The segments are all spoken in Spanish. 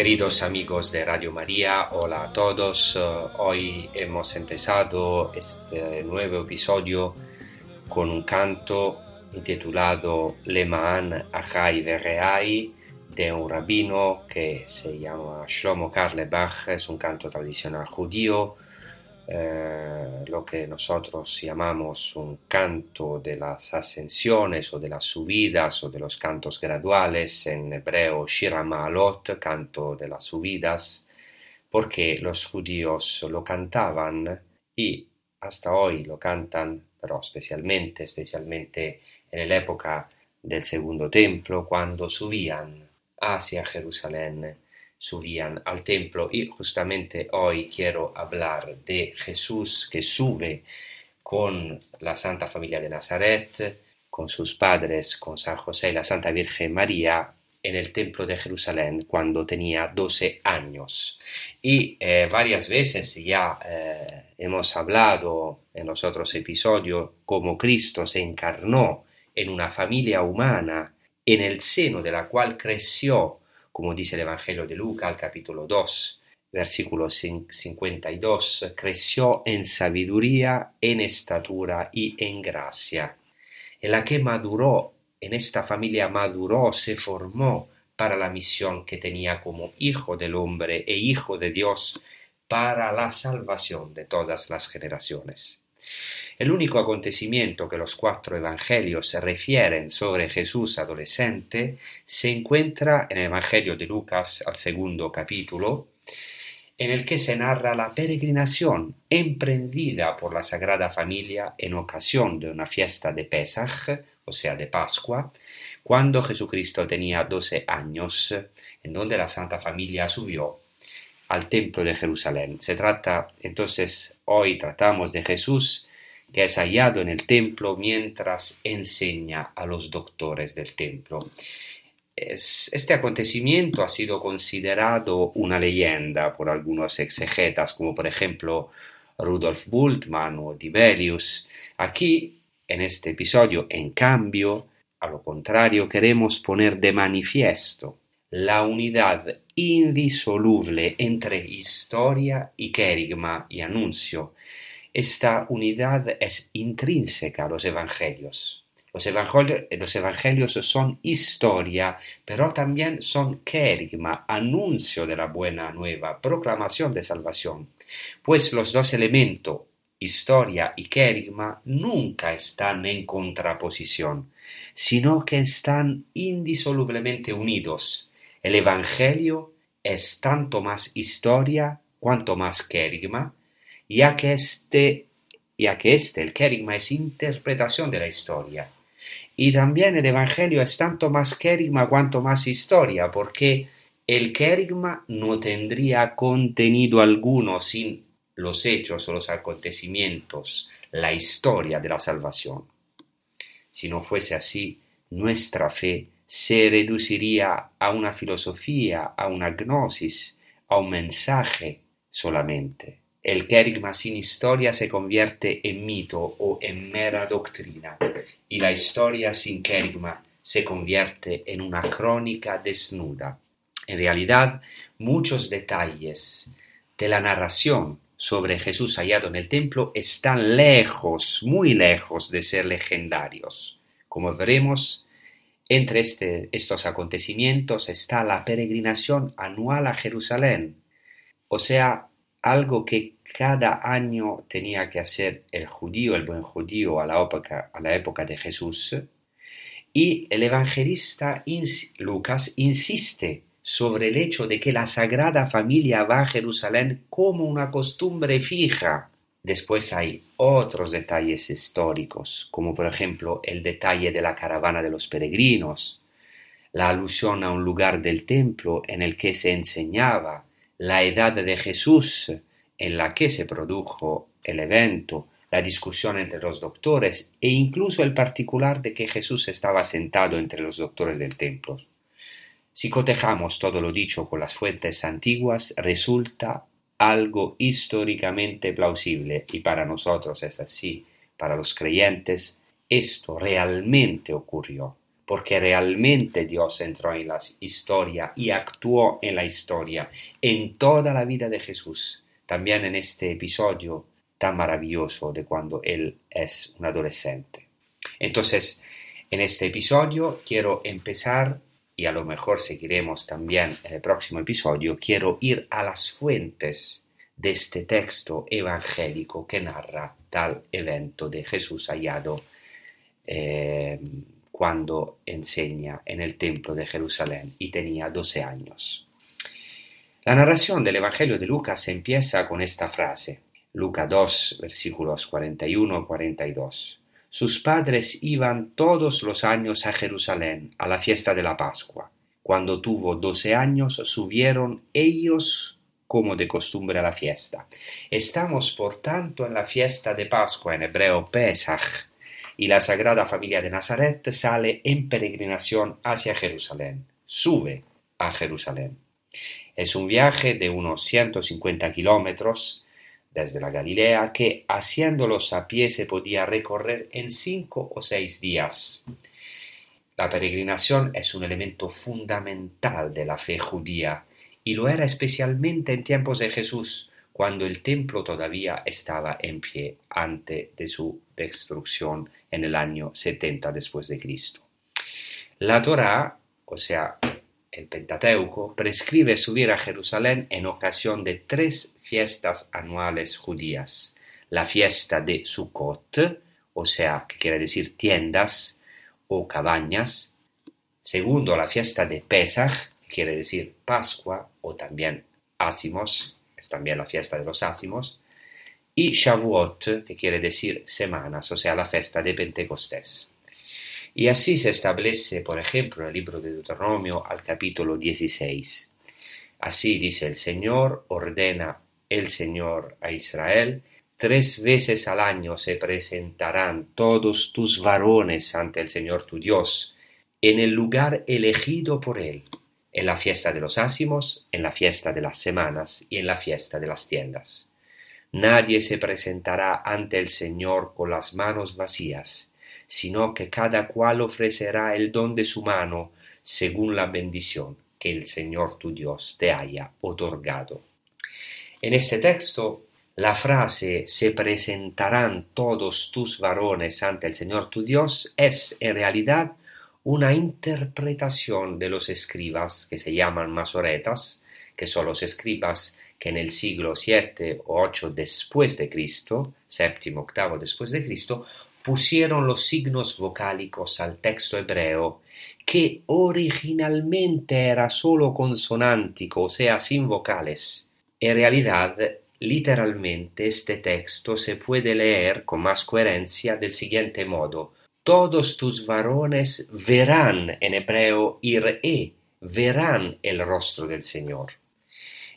Queridos amigos de Radio María, hola a todos. hoy hemos empezado este nuevo episodio con un canto intitulado Le Maan Achai Vereai de un rabino que se llama Shlomo Karlebach, es un canto tradicional judío eh, lo que nosotros llamamos un canto de las ascensiones o de las subidas o de los cantos graduales, en hebreo Shira Maalot, canto de las subidas, porque los judíos lo cantaban y hasta hoy lo cantan, pero especialmente, especialmente en la época del segundo templo, cuando subían hacia Jerusalén subían al templo y justamente hoy quiero hablar de Jesús que sube con la Santa Familia de Nazaret, con sus padres, con San José y la Santa Virgen María en el templo de Jerusalén cuando tenía 12 años. Y eh, varias veces ya eh, hemos hablado en los otros episodios cómo Cristo se encarnó en una familia humana en el seno de la cual creció como dice el Evangelio de Lucas, capítulo 2, versículo 52, creció en sabiduría, en estatura y en gracia, en la que maduró, en esta familia maduró, se formó para la misión que tenía como hijo del hombre e hijo de Dios para la salvación de todas las generaciones. El único acontecimiento que los cuatro evangelios refieren sobre Jesús adolescente se encuentra en el Evangelio de Lucas al segundo capítulo, en el que se narra la peregrinación emprendida por la Sagrada Familia en ocasión de una fiesta de Pesach, o sea, de Pascua, cuando Jesucristo tenía doce años, en donde la Santa Familia subió al Templo de Jerusalén. Se trata, entonces, hoy tratamos de Jesús que es hallado en el templo mientras enseña a los doctores del templo. este acontecimiento ha sido considerado una leyenda por algunos exegetas, como por ejemplo Rudolf Bultmann o Dibelius. Aquí, en este episodio, en cambio, a lo contrario, queremos poner de manifiesto la unidad indisoluble entre historia y querigma y anuncio, esta unidad es intrínseca a los evangelios. Los evangelios, son historia, pero también son querigma, anuncio de la buena nueva, proclamación de salvación. Pues los dos elementos, historia y querigma, nunca están en contraposición, sino que están indisolublemente unidos. El evangelio es tanto más historia cuanto más querigma, ya que este, ya que este, el kerigma, es interpretación de la historia. Y también el Evangelio es tanto más kerigma cuanto más historia, porque el kerigma no tendría contenido alguno sin los hechos o los acontecimientos, la historia de la salvación. Si no fuese así, nuestra fe se reduciría a una filosofía, a una gnosis, a un mensaje solamente. El querigma sin historia se convierte en mito o en mera doctrina, y la historia sin querigma se convierte en una crónica desnuda. En realidad, muchos detalles de la narración sobre Jesús hallado en el templo están lejos, muy lejos de ser legendarios. Como veremos, entre este, estos acontecimientos está la peregrinación anual a Jerusalén, o sea, algo que cada año tenía que hacer el judío, el buen judío a la época, a la época de Jesús, y el evangelista Lucas insiste sobre el hecho de que la Sagrada Familia va a Jerusalén como una costumbre fija. Después hay otros detalles históricos, como por ejemplo el detalle de la caravana de los peregrinos, la alusión a un lugar del templo en el que se enseñaba, la edad de Jesús en la que se produjo el evento, la discusión entre los doctores e incluso el particular de que Jesús estaba sentado entre los doctores del templo. Si cotejamos todo lo dicho con las fuentes antiguas, resulta algo históricamente plausible y para nosotros es así, para los creyentes, esto realmente ocurrió porque realmente Dios entró en la historia y actuó en la historia, en toda la vida de Jesús, también en este episodio tan maravilloso de cuando Él es un adolescente. Entonces, en este episodio quiero empezar, y a lo mejor seguiremos también en el próximo episodio, quiero ir a las fuentes de este texto evangélico que narra tal evento de Jesús hallado eh, cuando enseña en el templo de Jerusalén y tenía 12 años. La narración del Evangelio de Lucas empieza con esta frase, Lucas 2, versículos 41 42. Sus padres iban todos los años a Jerusalén a la fiesta de la Pascua. Cuando tuvo doce años, subieron ellos como de costumbre a la fiesta. Estamos, por tanto, en la fiesta de Pascua, en hebreo Pesach, y la Sagrada Familia de Nazaret sale en peregrinación hacia Jerusalén, sube a Jerusalén. Es un viaje de unos 150 kilómetros desde la Galilea que haciéndolos a pie se podía recorrer en cinco o seis días. La peregrinación es un elemento fundamental de la fe judía y lo era especialmente en tiempos de Jesús, cuando el templo todavía estaba en pie antes de su destrucción en el año 70 después de Cristo. La Torá, o sea, el Pentateuco, prescribe subir a Jerusalén en ocasión de tres fiestas anuales judías. La fiesta de Sukkot, o sea, que quiere decir tiendas o cabañas. Segundo, la fiesta de Pesach, que quiere decir Pascua o también Ásimos, es también la fiesta de los ácimos, y Shavuot, que quiere decir semanas, o sea, la fiesta de Pentecostés. Y así se establece, por ejemplo, en el libro de Deuteronomio al capítulo 16. Así dice el Señor, ordena el Señor a Israel, tres veces al año se presentarán todos tus varones ante el Señor tu Dios, en el lugar elegido por Él, en la fiesta de los ácimos, en la fiesta de las semanas y en la fiesta de las tiendas. Nadie se presentará ante el Señor con las manos vacías, sino que cada cual ofrecerá el don de su mano según la bendición que el Señor tu Dios te haya otorgado. En este texto, la frase se presentarán todos tus varones ante el Señor tu Dios es en realidad una interpretación de los escribas que se llaman masoretas, que son los escribas que en el siglo VII o VIII después de Cristo, séptimo, octavo después de Cristo, pusieron los signos vocálicos al texto hebreo, que originalmente era solo consonántico, o sea, sin vocales. En realidad, literalmente este texto se puede leer con más coherencia del siguiente modo todos tus varones verán en hebreo ir verán el rostro del Señor.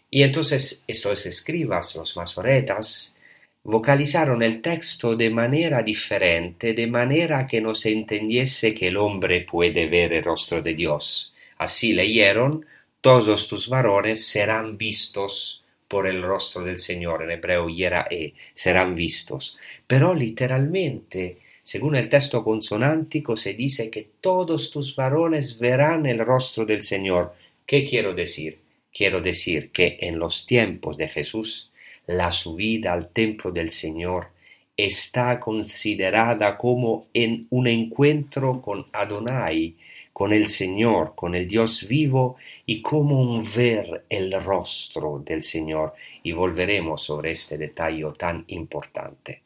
Y entonces estos escribas, los masoretas, vocalizaron el texto de manera diferente, de manera que no se entendiese que el hombre puede ver el rostro de Dios. Así leyeron, todos tus varones serán vistos por el rostro del Señor, en hebreo e, serán vistos. Pero literalmente, según el texto consonántico, se dice que todos tus varones verán el rostro del Señor. ¿Qué quiero decir? Quiero decir que en los tiempos de Jesús, la subida al templo del Señor está considerada como en un encuentro con Adonai, con el Señor, con el Dios vivo y como un ver el rostro del Señor. Y volveremos sobre este detalle tan importante.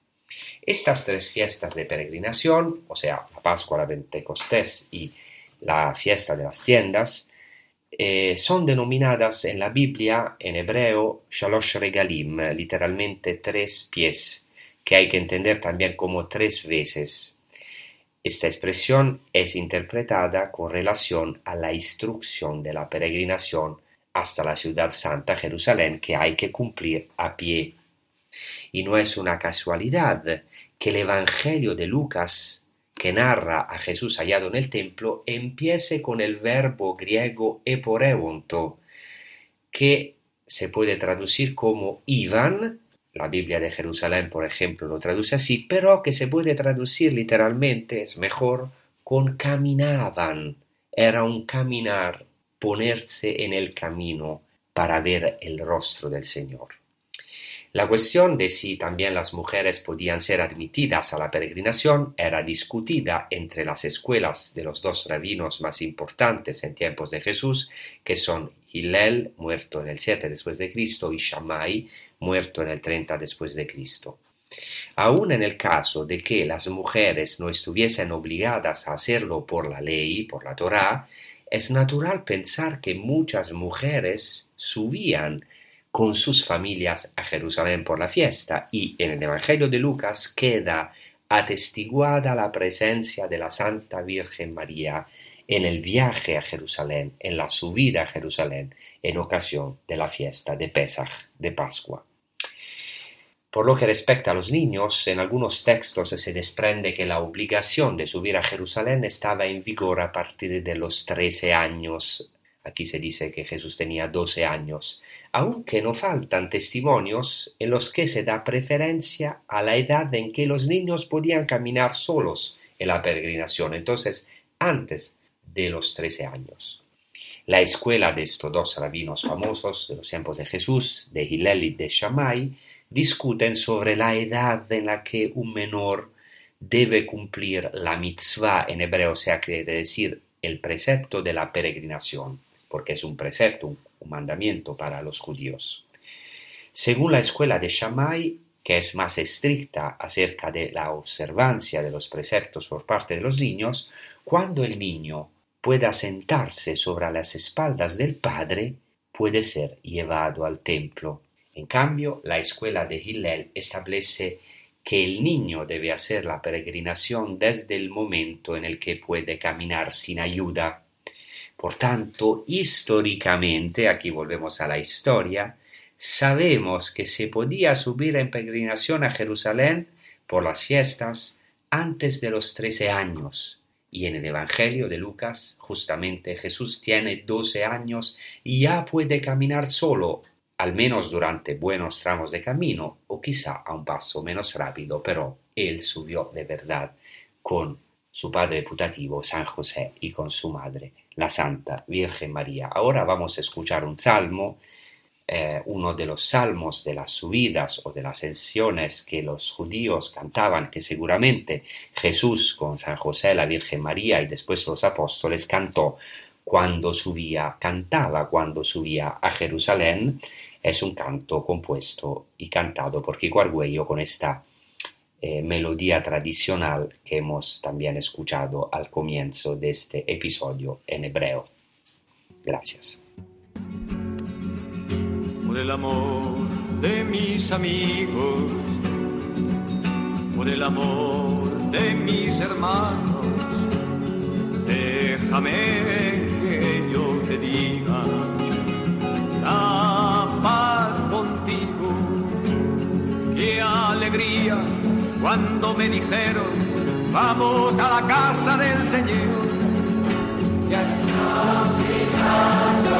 Estas tres fiestas de peregrinación, o sea, la Pascua, la Pentecostés y la fiesta de las tiendas, eh, son denominadas en la Biblia, en hebreo, Shalosh Regalim, literalmente tres pies, que hay que entender también como tres veces. Esta expresión es interpretada con relación a la instrucción de la peregrinación hasta la ciudad santa Jerusalén que hay que cumplir a pie. Y no es una casualidad que el Evangelio de Lucas que narra a Jesús hallado en el templo empiece con el verbo griego eporeunto, que se puede traducir como iban, la Biblia de Jerusalén, por ejemplo, lo traduce así, pero que se puede traducir literalmente, es mejor, con caminaban. Era un caminar, ponerse en el camino para ver el rostro del Señor. La cuestión de si también las mujeres podían ser admitidas a la peregrinación era discutida entre las escuelas de los dos rabinos más importantes en tiempos de Jesús, que son Hillel, muerto en el 7 después de Cristo, y Shammai, muerto en el 30 después de Cristo. Aun en el caso de que las mujeres no estuviesen obligadas a hacerlo por la ley, por la Torá, es natural pensar que muchas mujeres subían con sus familias a Jerusalén por la fiesta y en el Evangelio de Lucas queda atestiguada la presencia de la Santa Virgen María en el viaje a Jerusalén, en la subida a Jerusalén, en ocasión de la fiesta de Pesach, de Pascua. Por lo que respecta a los niños, en algunos textos se desprende que la obligación de subir a Jerusalén estaba en vigor a partir de los trece años Aquí se dice que Jesús tenía doce años, aunque no faltan testimonios en los que se da preferencia a la edad en que los niños podían caminar solos en la peregrinación, entonces antes de los trece años. La escuela de estos dos rabinos famosos de los tiempos de Jesús, de Hillel y de Shammai, discuten sobre la edad en la que un menor debe cumplir la mitzvah en hebreo, o sea, quiere decir el precepto de la peregrinación porque es un precepto, un, mandamiento para los judíos. Según la escuela de Shammai, que es más estricta acerca de la observancia de los preceptos por parte de los niños, cuando el niño pueda sentarse sobre las espaldas del padre, puede ser llevado al templo. En cambio, la escuela de Hillel establece que el niño debe hacer la peregrinación desde el momento en el que puede caminar sin ayuda. Por tanto, históricamente, aquí volvemos a la historia, sabemos que se podía subir en peregrinación a Jerusalén por las fiestas antes de los trece años. Y en el Evangelio de Lucas, justamente Jesús tiene doce años y ya puede caminar solo, al menos durante buenos tramos de camino, o quizá a un paso menos rápido, pero él subió de verdad con su padre putativo San José y con su madre la Santa Virgen María. Ahora vamos a escuchar un salmo, eh, uno de los salmos de las subidas o de las ascensiones que los judíos cantaban, que seguramente Jesús con San José, la Virgen María y después los apóstoles cantó cuando subía, cantaba cuando subía a Jerusalén. Es un canto compuesto y cantado por Kiko Argüello con esta eh, melodía tradicional que hemos también escuchado al comienzo de este episodio en hebreo. Gracias. Por el amor de mis amigos, por el amor de mis hermanos, déjame que yo te diga cuando me dijeron, vamos a la casa del Señor. Ya está pisando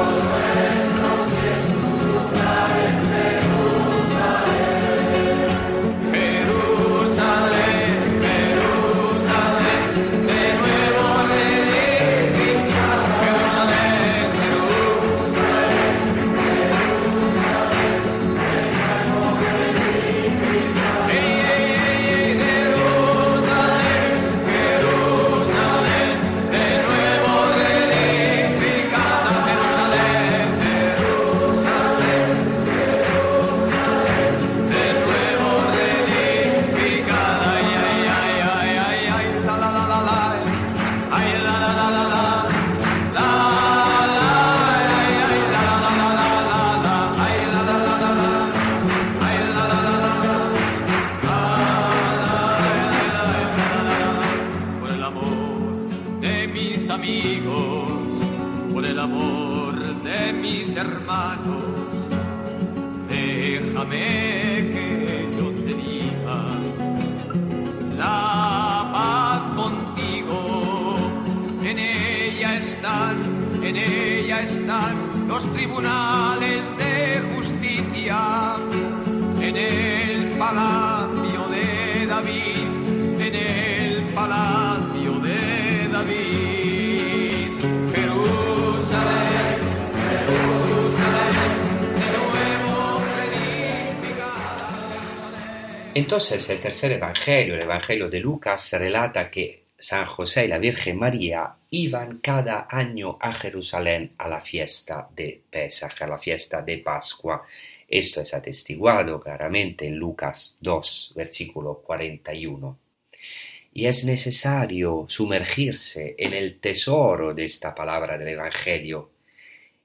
en ella están los tribunales de justicia en el palacio de David, en el palacio de David. Jerusalén, Jerusalén, de nuevo reedificada. Jerusalén. Entonces el tercer evangelio, el evangelio de Lucas, relata que San José y la Virgen María iban cada año a Jerusalén a la fiesta de Pesach, a la fiesta de Pascua. Esto es atestiguado claramente en Lucas 2, versículo 41. Y es necesario sumergirse en el tesoro de esta palabra del Evangelio,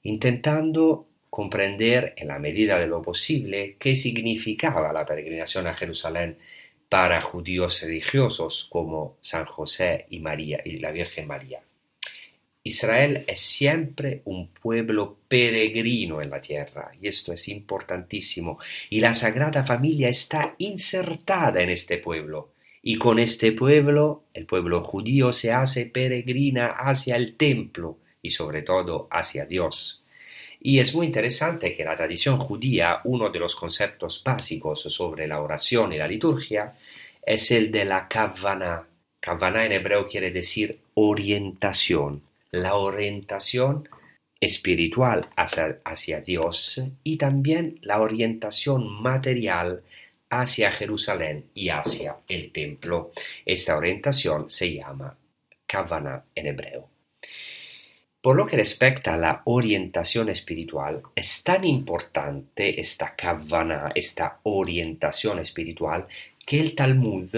intentando comprender en la medida de lo posible qué significaba la peregrinación a Jerusalén para judíos religiosos como San José y María y la Virgen María. Israel es siempre un pueblo peregrino en la tierra, y esto es importantísimo, y la Sagrada Familia está insertada en este pueblo, y con este pueblo, el pueblo judío se hace peregrina hacia el templo y sobre todo hacia Dios. Y es muy interesante que la tradición judía, uno de los conceptos básicos sobre la oración y la liturgia, es el de la kavaná. Kavaná en hebreo quiere decir orientación, la orientación espiritual hacia, hacia Dios y también la orientación material hacia Jerusalén y hacia el templo. Esta orientación se llama kavaná en hebreo. Por lo que respecta a la orientación espiritual, es tan importante esta kavaná, esta orientación espiritual, que el Talmud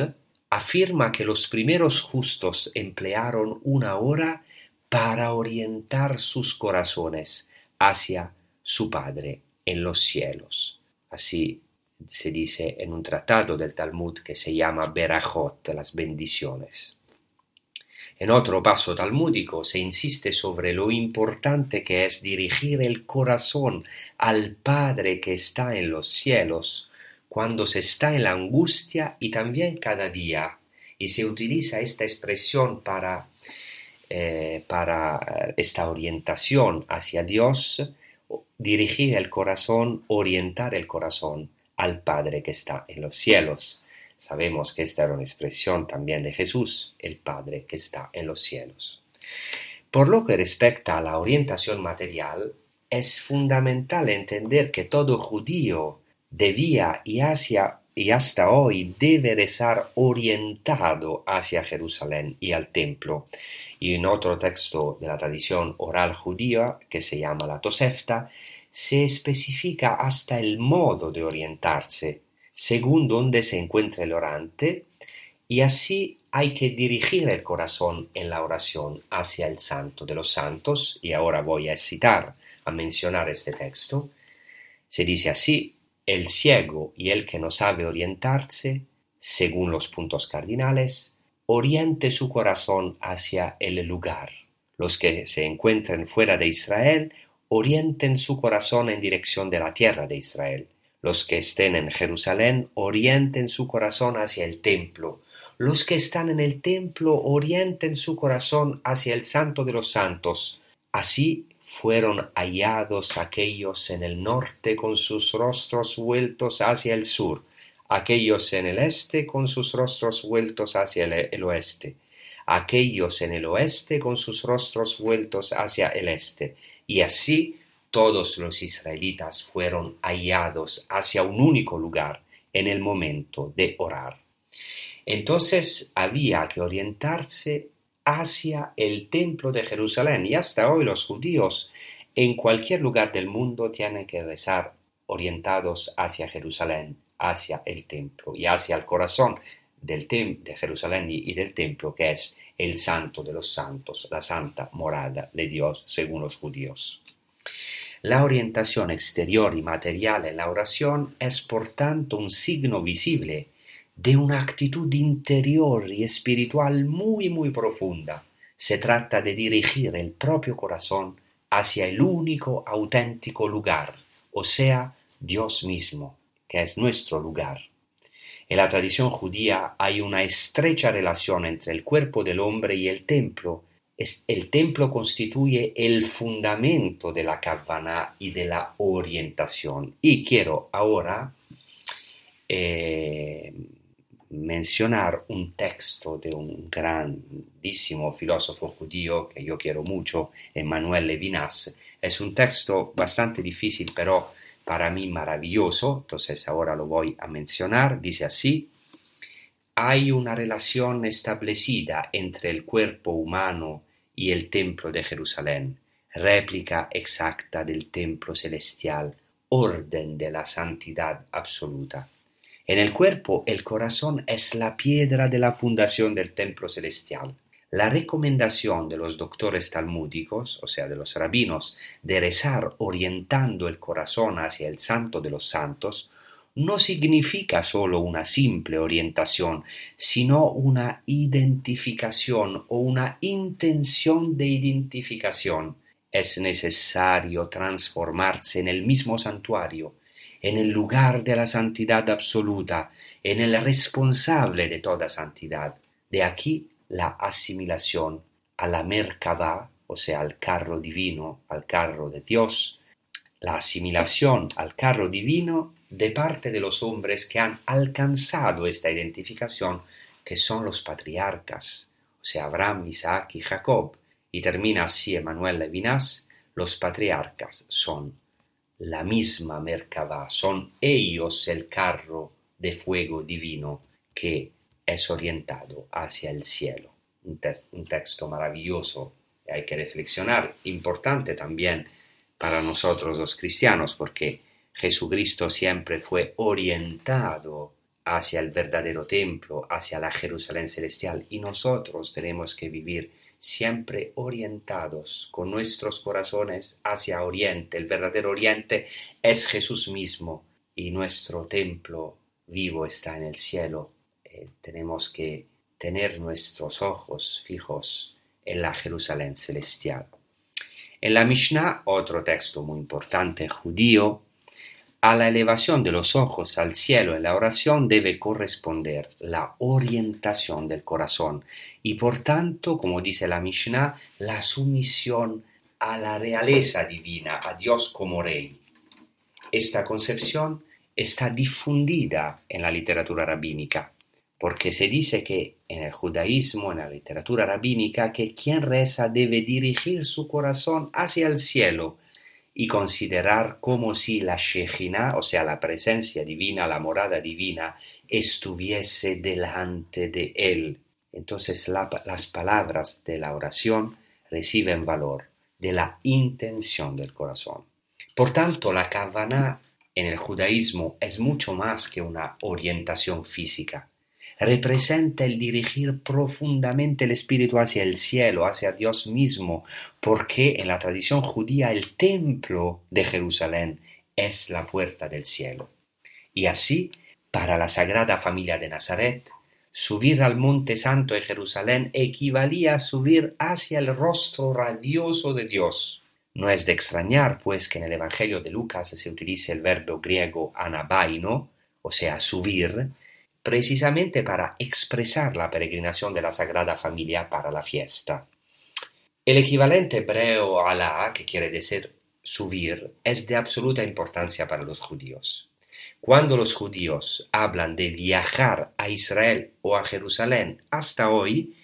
afirma que los primeros justos emplearon una hora para orientar sus corazones hacia su Padre en los cielos. Así se dice en un tratado del Talmud que se llama Berajot, las bendiciones. En otro paso talmúdico se insiste sobre lo importante que es dirigir el corazón al Padre que está en los cielos cuando se está en la angustia y también cada día. Y se utiliza esta expresión para, eh, para esta orientación hacia Dios, dirigir el corazón, orientar el corazón al Padre que está en los cielos. Sabemos que esta era una expresión también de Jesús, el Padre que está en los cielos. Por lo que respecta a la orientación material, es fundamental entender que todo judío debía y, y hasta hoy debe rezar orientado hacia Jerusalén y al templo. Y en otro texto de la tradición oral judía, que se llama la Tosefta, se especifica hasta el modo de orientarse según donde se encuentra el orante, y así hay que dirigir el corazón en la oración hacia el santo de los santos, y ahora voy a citar, a mencionar este texto. Se dice así, el ciego y el que no sabe orientarse, según los puntos cardinales, oriente su corazón hacia el lugar. Los que se encuentren fuera de Israel, orienten su corazón en dirección de la tierra de Israel Los que estén en Jerusalén orienten su corazón hacia el templo. Los que están en el templo orienten su corazón hacia el santo de los santos. Así fueron hallados aquellos en el norte con sus rostros vueltos hacia el sur, aquellos en el este con sus rostros vueltos hacia el, el oeste, aquellos en el oeste con sus rostros vueltos hacia el este, y así todos los israelitas fueron hallados hacia un único lugar en el momento de orar. Entonces había que orientarse hacia el templo de Jerusalén y hasta hoy los judíos en cualquier lugar del mundo tienen que rezar orientados hacia Jerusalén, hacia el templo y hacia el corazón del de Jerusalén y del templo que es el santo de los santos, la santa morada de Dios según los judíos. La orientación exterior y material en la oración es por tanto un signo visible de una actitud interior y espiritual muy muy profunda. Se trata de dirigir el propio corazón hacia el único auténtico lugar, o sea, Dios mismo, que es nuestro lugar. En la tradición judía hay una estrecha relación entre el cuerpo del hombre y el templo. El templo constituye el fundamento de la kavana y de la orientación. Y quiero ahora eh, mencionar un texto de un grandísimo filósofo judío que yo quiero mucho, Emmanuel Levinas. Es un texto bastante difícil, pero para mí maravilloso, entonces ahora lo voy a mencionar. Dice así, hay una relación establecida entre el cuerpo humano y el templo de Jerusalén, réplica exacta del templo celestial, orden de la santidad absoluta. En el cuerpo, el corazón es la piedra de la fundación del templo celestial. La recomendación de los doctores talmúdicos, o sea, de los rabinos, de rezar orientando el corazón hacia el santo de los santos, no significa solo una simple orientación, sino una identificación o una intención de identificación. Es necesario transformarse en el mismo santuario, en el lugar de la santidad absoluta, en el responsable de toda santidad. De aquí la asimilación a la Merkabah, o sea, al carro divino, al carro de Dios, la asimilación al carro divino de parte de los hombres que han alcanzado esta identificación, que son los patriarcas, o sea, Abraham, Isaac y Jacob, y termina así Emanuel Levinas, los patriarcas son la misma Merkabah, son ellos el carro de fuego divino que es orientado hacia el cielo. Un, un texto maravilloso, hay que reflexionar, importante también para nosotros los cristianos, porque Jesucristo siempre fue orientado hacia el verdadero templo, hacia la Jerusalén celestial, y nosotros tenemos que vivir siempre orientados con nuestros corazones hacia Oriente. El verdadero Oriente es Jesús mismo y nuestro templo vivo está en el cielo. Eh, tenemos que tener nuestros ojos fijos en la Jerusalén celestial. En la Mishnah, otro texto muy importante judío, a la elevación de los ojos al cielo en la oración debe corresponder la orientación del corazón y por tanto, como dice la Mishnah, la sumisión a la realeza divina, a Dios como rey. Esta concepción está difundida en la literatura rabínica, porque se dice que en el judaísmo, en la literatura rabínica, que quien reza debe dirigir su corazón hacia el cielo, y considerar como si la Shejina, o sea, la presencia divina, la morada divina, estuviese delante de él. Entonces la, las palabras de la oración reciben valor de la intención del corazón. Por tanto, la Kavaná en el judaísmo es mucho más que una orientación física representa el dirigir profundamente el espíritu hacia el cielo, hacia Dios mismo, porque en la tradición judía el templo de Jerusalén es la puerta del cielo. Y así, para la Sagrada Familia de Nazaret, subir al Monte Santo de Jerusalén equivalía a subir hacia el rostro radioso de Dios. No es de extrañar, pues, que en el Evangelio de Lucas se utilice el verbo griego anabaino, o sea, subir, precisamente para expresar la peregrinación de la Sagrada Familia para la fiesta. El equivalente hebreo alá, que quiere decir subir, es de absoluta importancia para los judíos. Cuando los judíos hablan de viajar a Israel o a Jerusalén hasta hoy,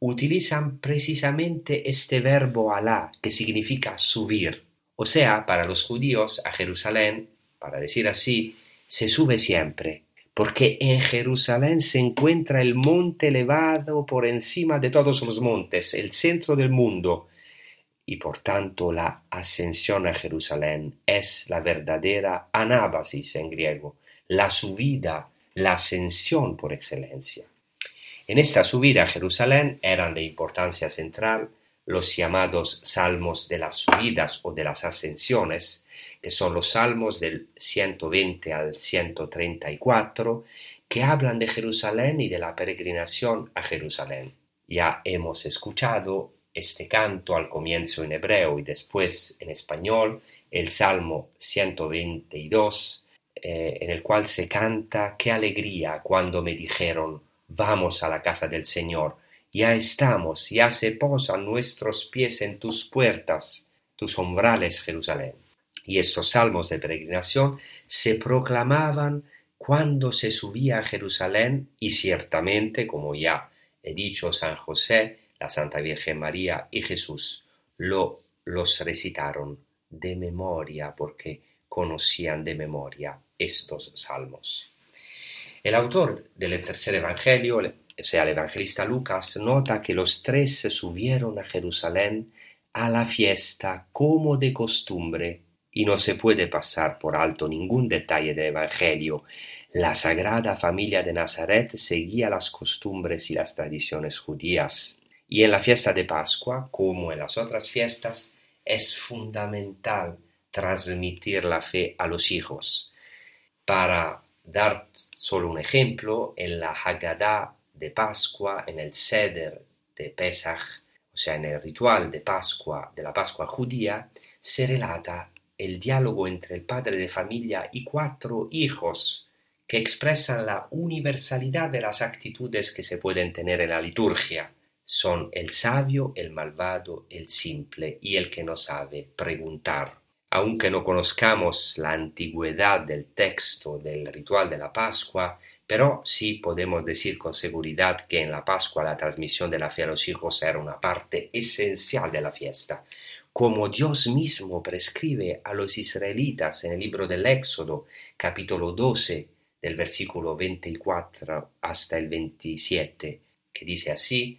utilizan precisamente este verbo alá, que significa subir. O sea, para los judíos a Jerusalén, para decir así, se sube siempre, porque en Jerusalén se encuentra el monte elevado por encima de todos los montes, el centro del mundo, y por tanto la ascensión a Jerusalén es la verdadera anábasis en griego, la subida, la ascensión por excelencia. En esta subida a Jerusalén eran de importancia central los llamados salmos de las subidas o de las ascensiones, que son los salmos del 120 al 134, que hablan de Jerusalén y de la peregrinación a Jerusalén. Ya hemos escuchado este canto al comienzo en hebreo y después en español, el Salmo 122, eh, en el cual se canta Qué alegría cuando me dijeron Vamos a la casa del Señor, ya estamos, ya se posan nuestros pies en tus puertas, tus umbrales, Jerusalén. Y estos salmos de peregrinación se proclamaban cuando se subía a Jerusalén y ciertamente, como ya he dicho San José, la Santa Virgen María y Jesús lo, los recitaron de memoria porque conocían de memoria estos salmos. El autor del tercer evangelio, o sea, el evangelista Lucas, nota que los tres subieron a Jerusalén a la fiesta como de costumbre y no se puede pasar por alto ningún detalle del evangelio. La sagrada familia de Nazaret seguía las costumbres y las tradiciones judías. Y en la fiesta de Pascua, como en las otras fiestas, es fundamental transmitir la fe a los hijos. Para dar solo un ejemplo, en la Haggadah de Pascua, en el Seder de Pesach, o sea, en el ritual de Pascua, de la Pascua judía, se relata el diálogo entre el padre de familia y cuatro hijos que expresan la universalidad de las actitudes que se pueden tener en la liturgia son el sabio, el malvado, el simple y el que no sabe preguntar. Aunque no conozcamos la antigüedad del texto del ritual de la Pascua, pero sí podemos decir con seguridad que en la Pascua la transmisión de la fe a los hijos era una parte esencial de la fiesta, como Dios mismo prescribe a los israelitas en el libro del Éxodo, capítulo 12, del versículo 24 hasta el 27, que dice así,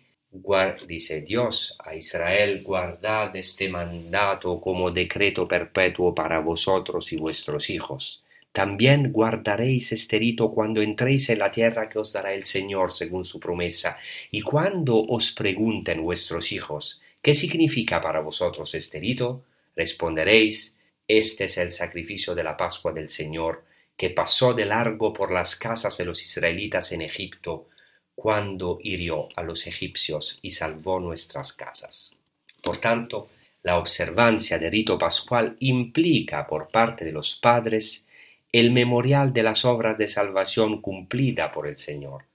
dice Dios a Israel, guardad este mandato como decreto perpetuo para vosotros y vuestros hijos. También guardaréis este rito cuando entréis en la tierra que os dará el Señor según su promesa, y cuando os pregunten vuestros hijos, ¿qué significa para vosotros este rito? Responderéis, este es el sacrificio de la Pascua del Señor, que pasó de largo por las casas de los israelitas en Egipto, cuando hirió a los egipcios y salvó nuestras casas. Por tanto, la observancia del rito pascual implica por parte de los padres el memorial de las obras de salvación cumplida por el Señor.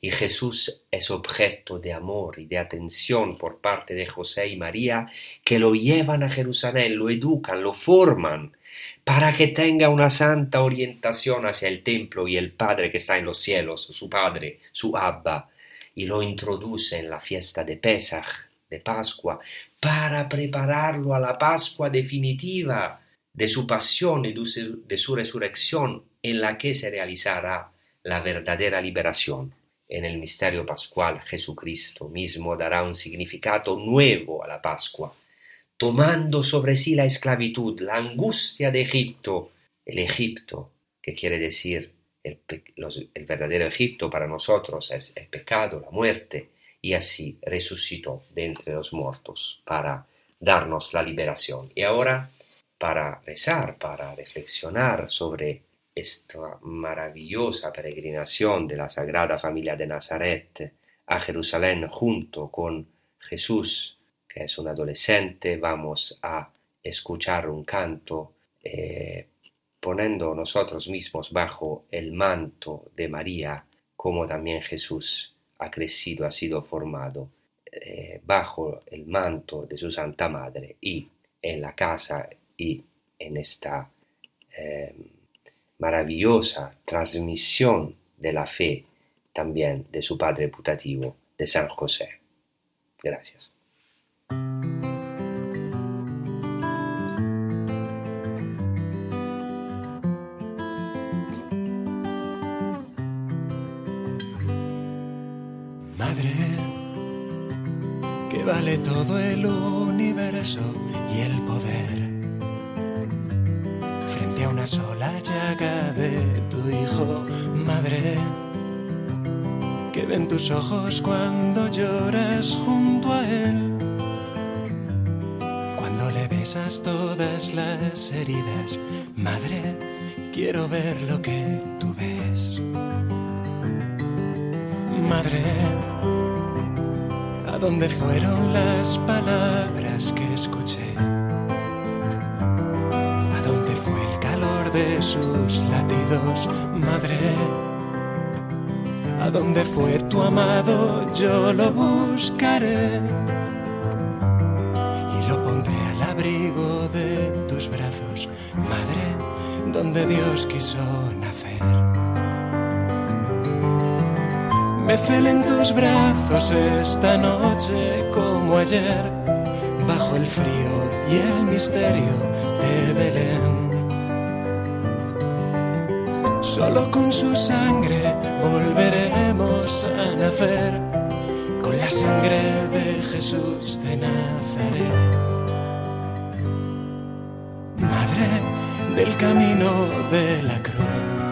Y Jesús es objeto de amor y de atención por parte de José y María, que lo llevan a Jerusalén, lo educan, lo forman, para que tenga una santa orientación hacia el templo y el Padre que está en los cielos, su Padre, su Abba, y lo introduce en la fiesta de Pesach, de Pascua, para prepararlo a la Pascua definitiva de su pasión y de su resurrección, en la que se realizará la verdadera liberación. En el misterio pascual Jesucristo mismo dará un significado nuevo a la Pascua, tomando sobre sí la esclavitud, la angustia de Egipto, el Egipto, que quiere decir el, el, verdadero Egipto para nosotros es el pecado, la muerte, y así resucitó de entre los muertos para darnos la liberación. Y ahora, para rezar, para reflexionar sobre esta maravillosa peregrinación de la Sagrada Familia de Nazaret a Jerusalén junto con Jesús, que es un adolescente, vamos a escuchar un canto eh, poniendo nosotros mismos bajo el manto de María, como también Jesús ha crecido, ha sido formado eh, bajo el manto de su Santa Madre y en la casa y en esta eh, maravillosa transmisión de la fe también de su Padre putativo, de San José. Gracias. Madre, que vale todo el universo y el poder. Frente a una sola llaga de tu hijo, madre, que ven tus ojos cuando lloras junto a él. Cuando le besas todas las heridas, madre, quiero ver lo que tú ves. Madre, ¿a dónde fueron las palabras que escuché? De sus latidos, madre? ¿A dónde fue tu amado? Yo lo buscaré y lo pondré al abrigo de tus brazos, madre, donde Dios quiso nacer. Me celen tus brazos esta noche como ayer, bajo el frío y el misterio de Belén. Solo con su sangre volveremos a nacer, con la sangre de Jesús de Nazaret. Madre del camino de la cruz.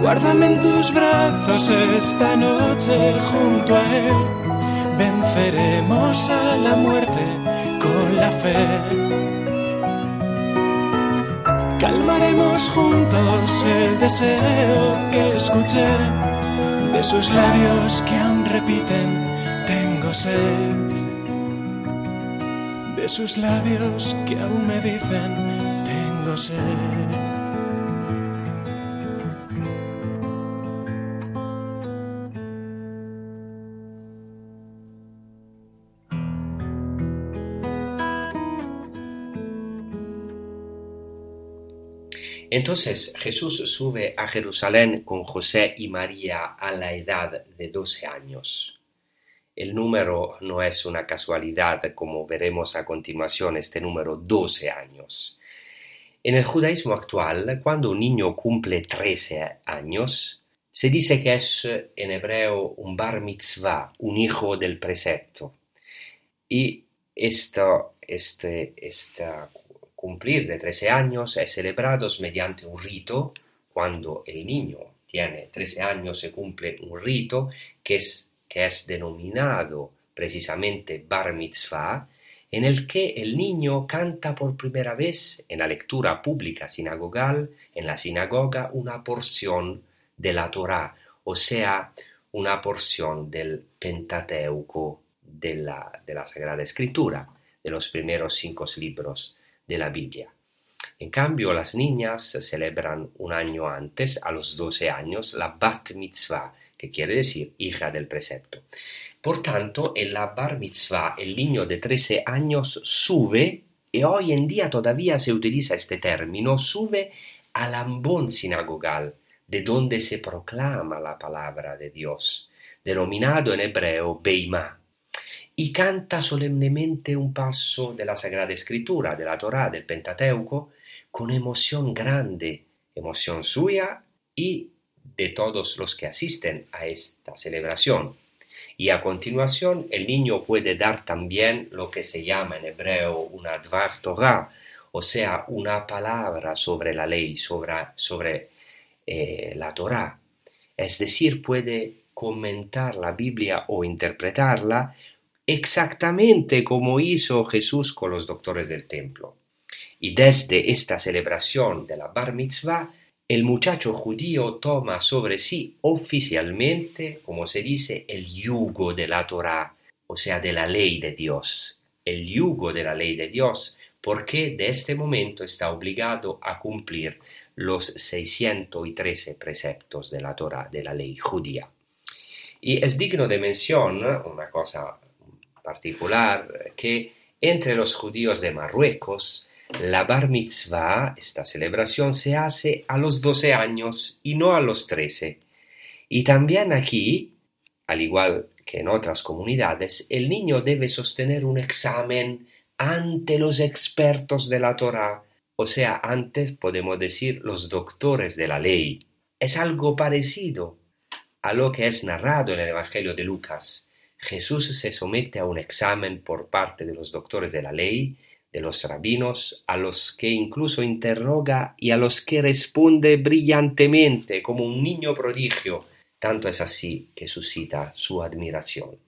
Guárdame en tus brazos esta noche junto a Él. Venceremos a la muerte con la fe. Calmaremos juntos el deseo que escuché de sus labios que aún repiten, tengo sed. De sus labios que aún me dicen, tengo sed. Entonces Jesús sube a Jerusalén con José y María a la edad de 12 años. El número no es una casualidad, como veremos a continuación, este número 12 años. En el judaísmo actual, cuando un niño cumple 13 años, se dice que es en hebreo un bar mitzvah, un hijo del precepto. Y esto, este, esta cumplir de 13 años es celebrado mediante un rito. Cuando el niño tiene 13 años se cumple un rito que es, que es denominado precisamente bar mitzvah, en el que el niño canta por primera vez en la lectura pública sinagogal, en la sinagoga, una porción de la Torá, o sea, una porción del Pentateuco de la, de la Sagrada Escritura, de los primeros cinco libros de la Biblia. En cambio, las niñas celebran un año antes, a los 12 años, la Bat Mitzvah, que quiere decir hija del precepto. Por tanto, en la Bar Mitzvah, el niño de 13 años sube, y hoy en día todavía se utiliza este término, sube al ambón sinagogal, de donde se proclama la palabra de Dios, denominado en hebreo Beimá, y canta solemnemente un paso de la Sagrada Escritura, de la Torá, del Pentateuco, con emoción grande, emoción suya y de todos los que asisten a esta celebración. Y a continuación el niño puede dar también lo que se llama en hebreo una Dvar Torah, o sea, una palabra sobre la ley, sobre, eh, la Torá. Es decir, puede comentar la Biblia o interpretarla exactamente como hizo Jesús con los doctores del templo. Y desde esta celebración de la Bar Mitzvah, el muchacho judío toma sobre sí oficialmente, como se dice, el yugo de la Torá, o sea, de la ley de Dios. el yugo de la ley de Dios, porque de este momento está obligado a cumplir los 613 preceptos de la Torah, de la ley judía. Y es digno de mención una cosa particular, que entre los judíos de Marruecos, la bar mitzvah, esta celebración, se hace a los 12 años y no a los 13. Y también aquí, al igual que en otras comunidades, el niño debe sostener un examen ante los expertos de la Torah, o sea, antes podemos decir los doctores de la ley. Es algo parecido a lo que es narrado en el Evangelio de Lucas. Jesús se somete a un examen por parte de los doctores de la ley, de los rabinos, a los que incluso interroga y a los que responde brillantemente como un niño prodigio. Tanto es así que suscita su admiración.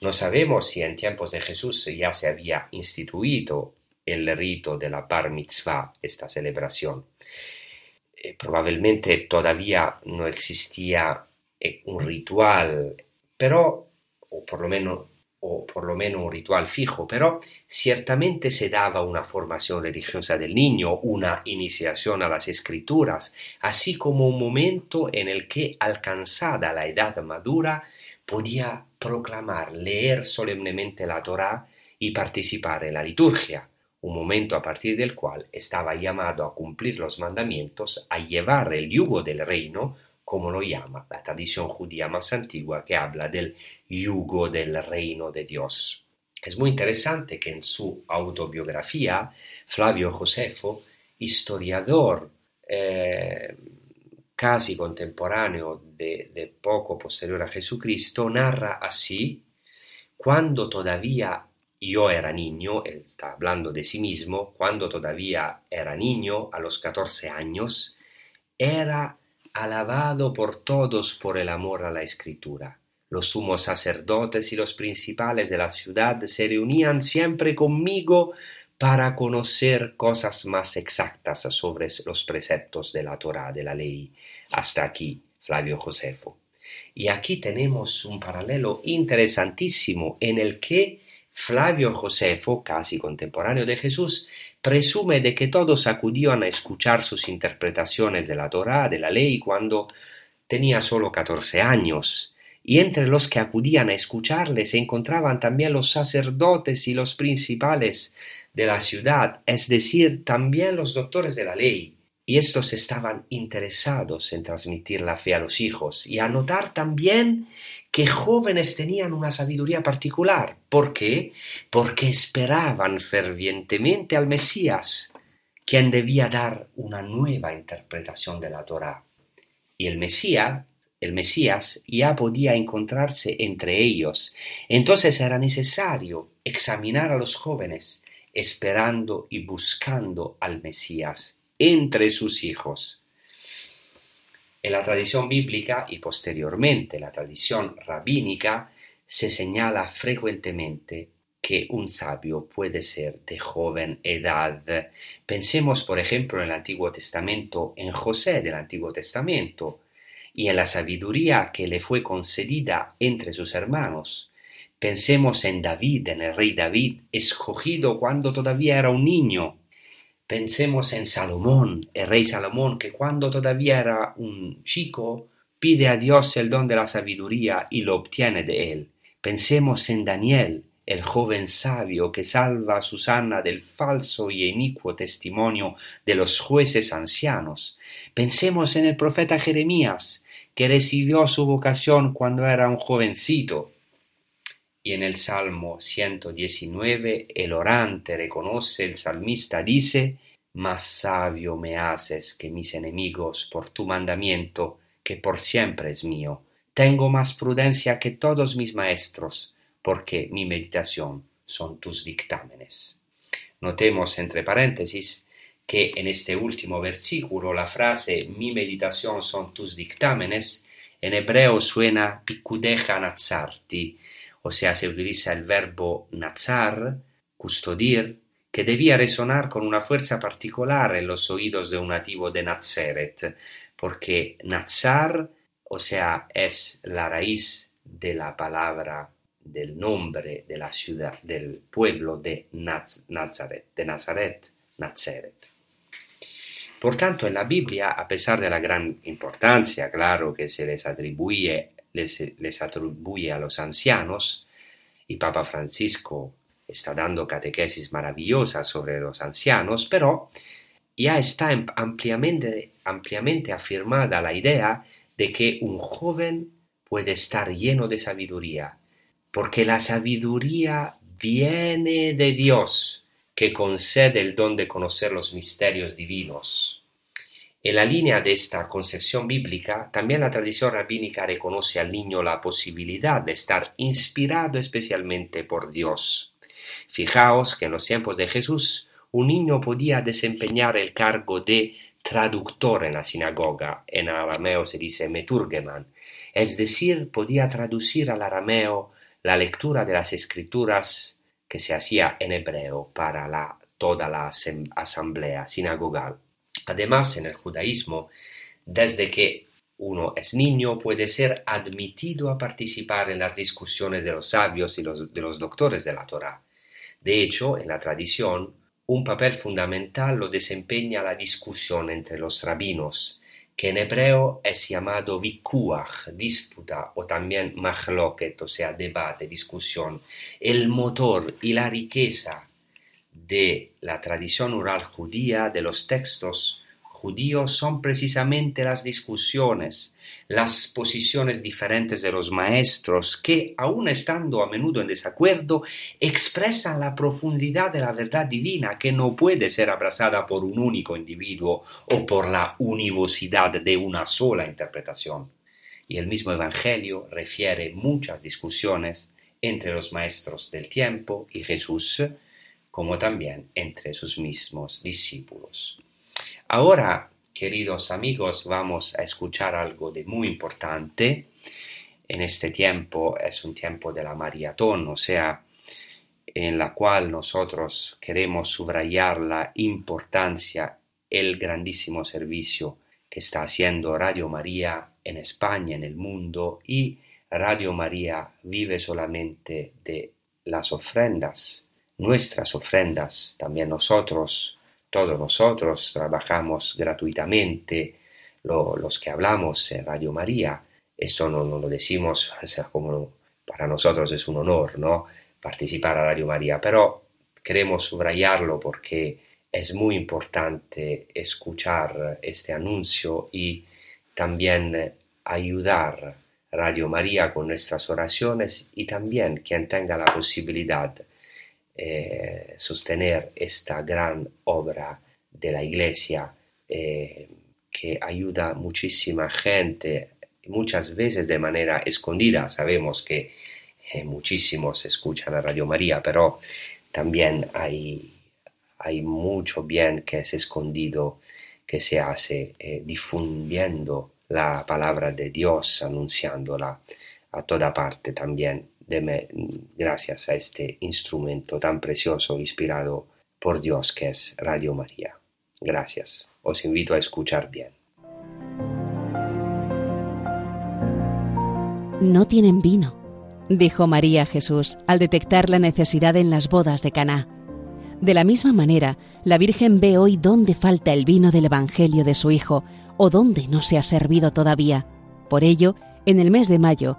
No sabemos si en tiempos de Jesús ya se había instituido el rito de la bar mitzvah, esta celebración. Eh, probablemente todavía no existía eh, un ritual, pero, o por lo menos o por lo menos un ritual fijo, pero ciertamente se daba una formación religiosa del niño, una iniciación a las escrituras, así como un momento en el que, alcanzada la edad madura, podía proclamar, leer solemnemente la Torá y participar en la liturgia, un momento a partir del cual estaba llamado a cumplir los mandamientos, a llevar el yugo del reino, como lo llama la tradición judía más antigua que habla del yugo del reino de Dios. Es muy interesante que en su autobiografía, Flavio Josefo, historiador eh, casi contemporáneo de, de poco posterior a Jesucristo, narra así, cuando todavía yo era niño, él está hablando de sí mismo, cuando todavía era niño, a los 14 años, era alabado por todos por el amor a la escritura. Los sumos sacerdotes y los principales de la ciudad se reunían siempre conmigo para conocer cosas más exactas sobre los preceptos de la Torá, de la ley. Hasta aquí, Flavio Josefo. Y aquí tenemos un paralelo interesantísimo en el que Flavio Josefo, casi contemporáneo de Jesús, presume de que todos acudían a escuchar sus interpretaciones de la Torá, de la ley, cuando tenía solo catorce años, y entre los que acudían a escucharle se encontraban también los sacerdotes y los principales de la ciudad, es decir, también los doctores de la ley, y estos estaban interesados en transmitir la fe a los hijos y a notar también que jóvenes tenían una sabiduría particular. ¿Por qué? Porque esperaban fervientemente al Mesías, quien debía dar una nueva interpretación de la Torá. Y el Mesías, el Mesías ya podía encontrarse entre ellos. Entonces era necesario examinar a los jóvenes, esperando y buscando al Mesías entre sus hijos. En la tradición bíblica y posteriormente la tradición rabínica se señala frecuentemente que un sabio puede ser de joven edad. Pensemos, por ejemplo, en el Antiguo Testamento, en José del Antiguo Testamento, y en la sabiduría que le fue concedida entre sus hermanos. Pensemos en David, en el rey David, escogido cuando todavía era un niño, Pensemos en Salomón, el rey Salomón, que cuando todavía era un chico, pide a Dios el don de la sabiduría y lo obtiene de él. Pensemos en Daniel, el joven sabio que salva a Susana del falso y inicuo testimonio de los jueces ancianos. Pensemos en el profeta Jeremías, que recibió su vocación cuando era un jovencito. Y en el Salmo 119 el orante reconoce, el salmista dice, Más sabio me haces que mis enemigos por tu mandamiento, que por siempre es mío. Tengo más prudencia que todos mis maestros, porque mi meditación son tus dictámenes. Notemos entre paréntesis que en este último versículo la frase mi meditación son tus dictámenes en hebreo suena picudeja nazarti, o sea, se utiliza el verbo nazar, custodir, que debía resonar con una fuerza particular en los oídos de un nativo de Nazeret, porque nazar, o sea, es la raíz de la palabra del nombre de la ciudad, del pueblo de Naz- Nazaret, de Nazaret, Nazaret. Por tanto, en la Biblia, a pesar de la gran importancia, claro, que se les atribuye, les, atribuye a los ancianos, y Papa Francisco está dando catequesis maravillosas sobre los ancianos, pero ya está am- ampliamente, ampliamente afirmada la idea de que un joven puede estar lleno de sabiduría, porque la sabiduría viene de Dios, que concede el don de conocer los misterios divinos. En la línea de esta concepción bíblica, también la tradición rabínica reconoce al niño la posibilidad de estar inspirado especialmente por Dios. Fijaos que en los tiempos de Jesús un niño podía desempeñar el cargo de traductor en la sinagoga, en arameo se dice meturgeman, es decir, podía traducir al arameo la lectura de las escrituras que se hacía en hebreo para la, toda la asamblea sinagogal. Además, en el judaísmo, desde que uno es niño, puede ser admitido a participar en las discusiones de los sabios y los- de los doctores de la Torá. De hecho, en la tradición, un papel fundamental lo desempeña la discusión entre los rabinos, que en hebreo es llamado vikuach, disputa, o también machloket, o sea, debate, discusión. El motor y la riqueza de la tradición oral judía, de los textos judíos, son precisamente las discusiones, las posiciones diferentes de los maestros, que, aun estando a menudo en desacuerdo, expresan la profundidad de la verdad divina que no puede ser abrazada por un único individuo o por la univocidad de una sola interpretación. Y el mismo Evangelio refiere muchas discusiones entre los maestros del tiempo y Jesús, como también entre sus mismos discípulos. Ahora, queridos amigos, vamos a escuchar algo de muy importante. En este tiempo es un tiempo de la maratón, o sea, en la cual nosotros queremos subrayar la importancia, el grandísimo servicio que está haciendo Radio María en España, en el mundo, y Radio María vive solamente de las ofrendas, nuestras ofrendas, también nosotros, todos nosotros trabajamos gratuitamente, lo- los que hablamos en Radio María, eso no, lo decimos, o sea, como para nosotros es un honor, ¿no? Participar a Radio María, pero queremos subrayarlo porque es muy importante escuchar este anuncio y también ayudar Radio María con nuestras oraciones y también quien tenga la posibilidad eh, sostener esta gran obra de la Iglesia eh, que ayuda muchísima gente, muchas veces de manera escondida. Sabemos que eh, muchísimos escuchan a Radio María, pero también hay, hay mucho bien que es escondido, que se hace eh, difundiendo la palabra de Dios, anunciándola a toda parte también, gracias a este instrumento tan precioso, inspirado por Dios, que es Radio María. Gracias. Os invito a escuchar bien. No tienen vino, dijo María Jesús al detectar la necesidad en las bodas de Caná. De la misma manera, la Virgen ve hoy dónde falta el vino del Evangelio de su Hijo o dónde no se ha servido todavía. Por ello, en el mes de mayo,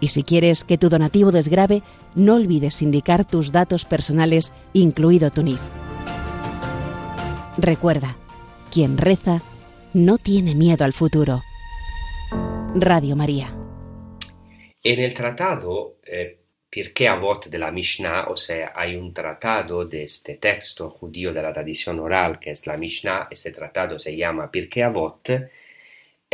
Y si quieres que tu donativo desgrabe, no olvides indicar tus datos personales, incluido tu NIF. Recuerda, quien reza no tiene miedo al futuro. Radio María. En el tratado eh, Pirkei Avot de la Mishnah, o sea, hay un tratado de este texto judío de la tradición oral que es la Mishnah, este tratado se llama Pirkei Avot,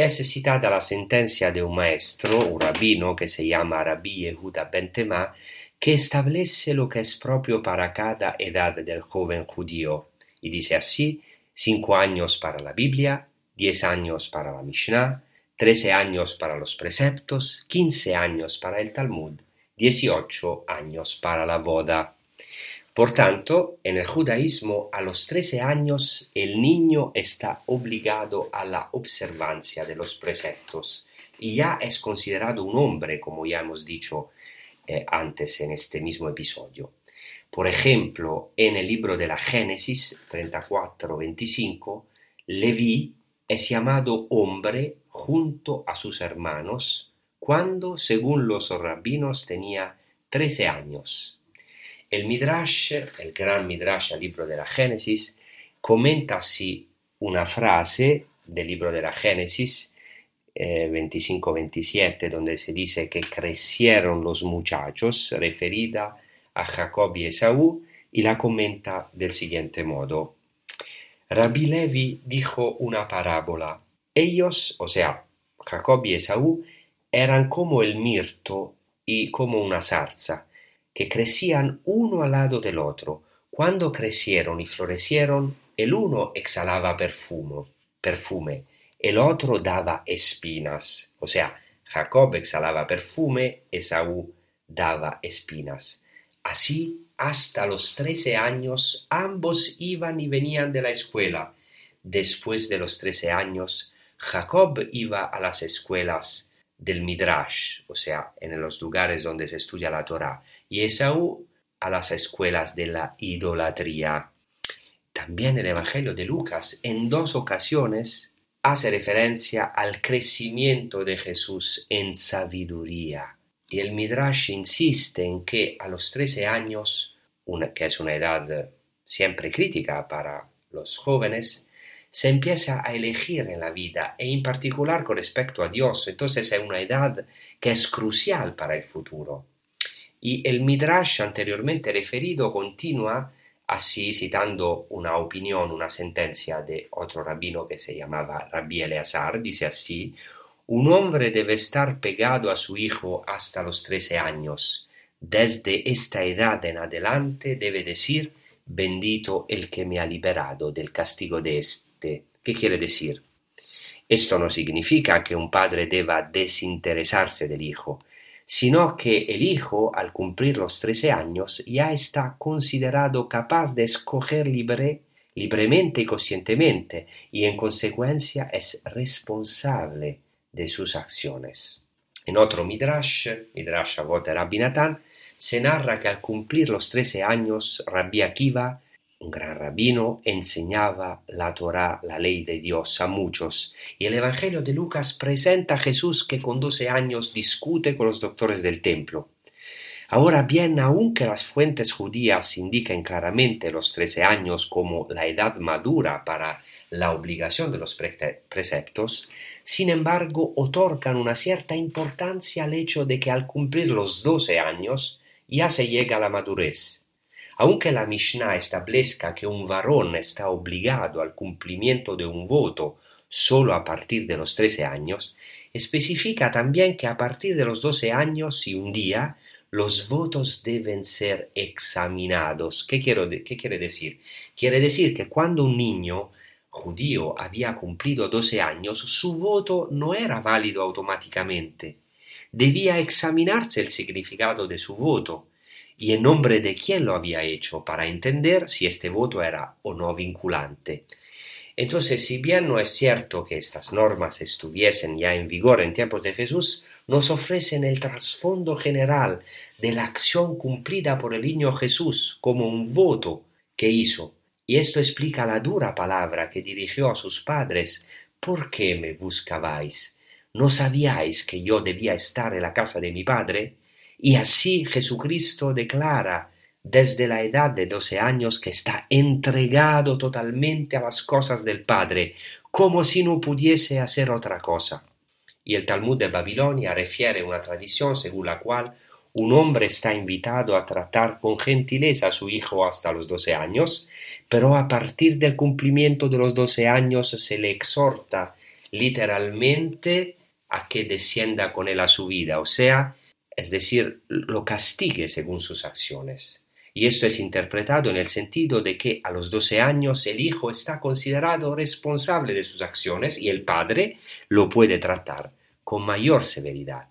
es citada la sentencia de un maestro, un rabino que se llama Rabbi Yehuda Ben Tema, que establece lo que es propio para cada edad del joven judío. Y dice así, cinco años para la Biblia, diez años para la Mishnah, trece años para los preceptos, quince años para el Talmud, dieciocho años para la boda. Por tanto, en el judaísmo a los trece años el niño está obligado a la observancia de los preceptos y ya es considerado un hombre, como ya hemos dicho eh, antes en este mismo episodio. Por ejemplo, en el libro de la Génesis 34-25, Leví es llamado hombre junto a sus hermanos cuando, según los rabinos, tenía 13 años. El Midrash, el gran Midrash al libro de la Génesis, comenta así una frase del libro de la Génesis eh, 25-27, donde se dice que crecieron los muchachos, referida a Jacob y Esaú, y la comenta del siguiente modo. Rabbi Levi dijo una parábola. Ellos, o sea, Jacob y Esaú, eran como el mirto y como una zarza, que crecían uno al lado del otro. Cuando crecieron y florecieron, el uno exhalaba perfumo, perfume, el otro daba espinas. O sea, Jacob exhalaba perfume, Esaú daba espinas. Así, hasta los trece años, ambos iban y venían de la escuela. Después de los trece años, Jacob iba a las escuelas del Midrash, o sea, en los lugares donde se estudia la Torah, y Esaú a las escuelas de la idolatría. También el Evangelio de Lucas en dos ocasiones hace referencia al crecimiento de Jesús en sabiduría. Y el Midrash insiste en que a los 13 años, que es una edad siempre crítica para los jóvenes, se empieza a elegir en la vida e en particular con respecto a Dios. Entonces es una edad que es crucial para el futuro. Y el Midrash anteriormente referido continúa así citando una opinión, una sentencia de otro rabino que se llamaba Rabbi Eleazar, dice así, un hombre debe estar pegado a su hijo hasta los trece años. Desde esta edad en adelante debe decir, bendito el que me ha liberado del castigo de este. ¿Qué quiere decir? Esto no significa que un padre deba desinteresarse del hijo, sino que el hijo, al cumplir los trece años, ya está considerado capaz de escoger libre, libremente y conscientemente, y en consecuencia es responsable de sus acciones. En otro Midrash, Midrash Avot Rabbi Natán, se narra que al cumplir los trece años, Rabbi Akiva un gran rabino, enseñaba la Torá, la ley de Dios, a muchos, y el Evangelio de Lucas presenta a Jesús que con doce años discute con los doctores del templo. Ahora bien, aunque las fuentes judías indican claramente los trece años como la edad madura para la obligación de los preceptos, sin embargo otorgan una cierta importancia al hecho de que al cumplir los doce años ya se llega a la madurez. Aunque la Mishnah establezca que un varón está obligado al cumplimiento de un voto solo a partir de los trece años, especifica también que a partir de los doce años y un día los votos deben ser examinados. ¿Qué, ¿Qué quiere decir? Quiere decir que cuando un niño judío había cumplido doce años, su voto no era válido automáticamente. Debía examinarse el significado de su voto y en nombre de quién lo había hecho para entender si este voto era o no vinculante. Entonces, si bien no es cierto que estas normas estuviesen ya en vigor en tiempos de Jesús, nos ofrecen el trasfondo general de la acción cumplida por el niño Jesús como un voto que hizo. Y esto explica la dura palabra que dirigió a sus padres ¿Por qué me buscabais? ¿No sabíais que yo debía estar en la casa de mi padre? Y así Jesucristo declara desde la edad de doce años que está entregado totalmente a las cosas del Padre, como si no pudiese hacer otra cosa. Y el Talmud de Babilonia refiere una tradición según la cual un hombre está invitado a tratar con gentileza a su hijo hasta los doce años, pero a partir del cumplimiento de los doce años se le exhorta literalmente a que descienda con él a su vida, o sea, es decir, lo castigue según sus acciones. Y esto es interpretado en el sentido de que a los doce años el hijo está considerado responsable de sus acciones y el padre lo puede tratar con mayor severidad.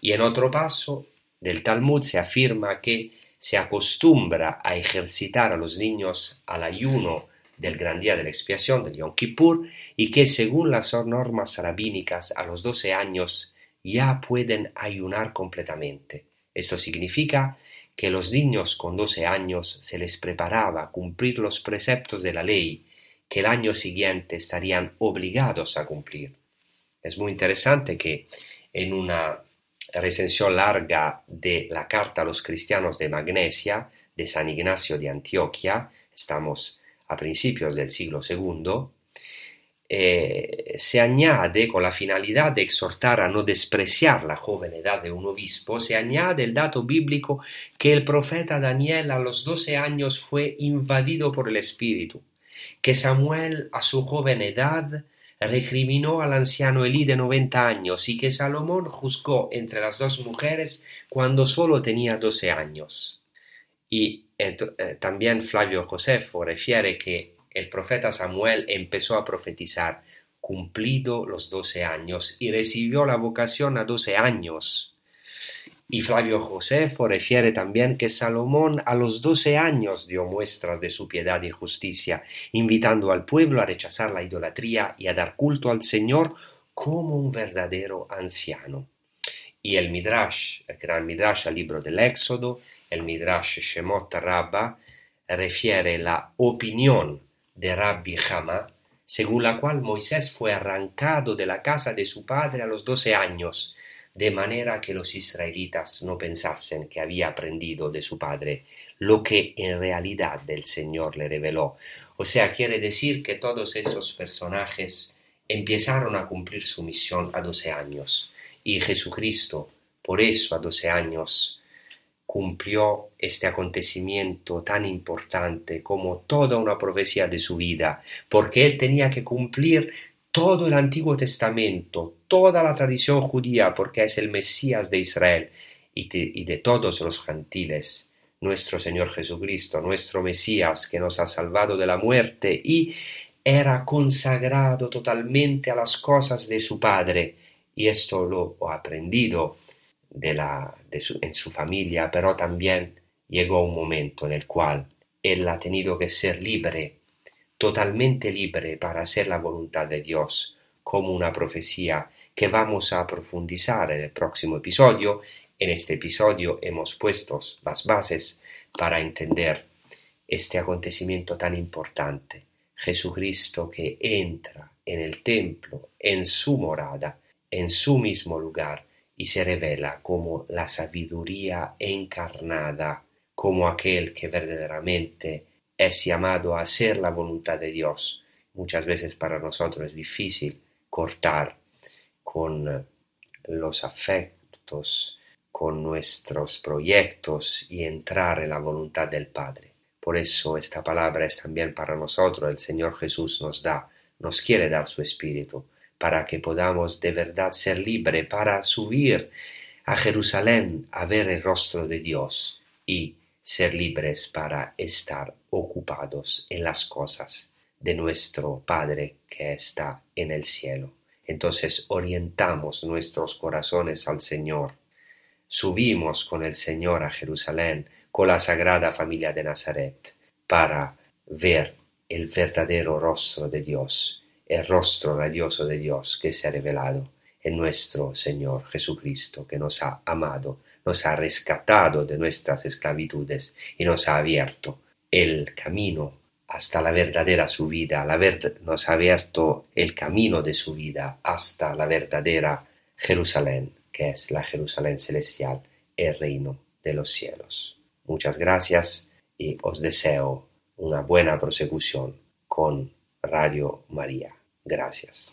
Y en otro paso del Talmud se afirma que se acostumbra a ejercitar a los niños al ayuno del gran día de la expiación, del Yom Kippur, y que según las normas rabínicas a los doce años ya pueden ayunar completamente. Esto significa que los niños con doce años se les preparaba a cumplir los preceptos de la ley que el año siguiente estarían obligados a cumplir. Es muy interesante que en una recensión larga de la Carta a los Cristianos de Magnesia de San Ignacio de Antioquia, estamos a principios del siglo II, eh, se añade, con la finalidad de exhortar a no despreciar la joven edad de un obispo, se añade el dato bíblico que el profeta Daniel a los doce años fue invadido por el Espíritu, que Samuel a su joven edad recriminó al anciano Elí de noventa años y que Salomón juzgó entre las dos mujeres cuando sólo tenía doce años. Y eh, también Flavio Josefo refiere que el profeta Samuel empezó a profetizar cumplido los doce años y recibió la vocación a doce años. Y Flavio Josefo refiere también que Salomón a los doce años dio muestras de su piedad y justicia, invitando al pueblo a rechazar la idolatría y a dar culto al Señor como un verdadero anciano. Y el Midrash, el gran Midrash al libro del Éxodo, el Midrash Shemot Rabba, refiere la opinión de Rabbi Hama, según la cual Moisés fue arrancado de la casa de su padre a los doce años, de manera que los israelitas no pensasen que había aprendido de su padre lo que en realidad el Señor le reveló. O sea, quiere decir que todos esos personajes empezaron a cumplir su misión a doce años. Y Jesucristo, por eso a doce años, cumplió este acontecimiento tan importante como toda una profecía de su vida, porque él tenía que cumplir todo el Antiguo Testamento, toda la tradición judía, porque es el Mesías de Israel y de, todos los gentiles, nuestro Señor Jesucristo, nuestro Mesías que nos ha salvado de la muerte y era consagrado totalmente a las cosas de su Padre, y esto lo ha aprendido de la, en su familia, pero también llegó un momento en el cual él ha tenido que ser libre, totalmente libre para hacer la voluntad de Dios, como una profecía que vamos a profundizar en el próximo episodio. En este episodio hemos puesto las bases para entender este acontecimiento tan importante. Jesucristo que entra en el templo, en su morada, en su mismo lugar, y se revela como la sabiduría encarnada, como aquel que verdaderamente es llamado a hacer la voluntad de Dios. Muchas veces para nosotros es difícil cortar con los afectos, con nuestros proyectos y entrar en la voluntad del Padre. Por eso esta palabra es también para nosotros. El Señor Jesús nos da, nos quiere dar su Espíritu para que podamos de verdad ser libres, para subir a Jerusalén a ver el rostro de Dios y ser libres para estar ocupados en las cosas de nuestro Padre que está en el cielo. Entonces orientamos nuestros corazones al Señor. Subimos con el Señor a Jerusalén, con la Sagrada Familia de Nazaret, para ver el verdadero rostro de Dios el rostro radioso de Dios que se ha revelado en nuestro Señor Jesucristo, que nos ha amado, nos ha rescatado de nuestras esclavitudes y nos ha abierto el camino hasta la verdadera su vida, la nos ha abierto el camino de su vida hasta la verdadera Jerusalén, que es la Jerusalén celestial, el reino de los cielos. Muchas gracias y os deseo una buena prosecución con Radio María. Gracias.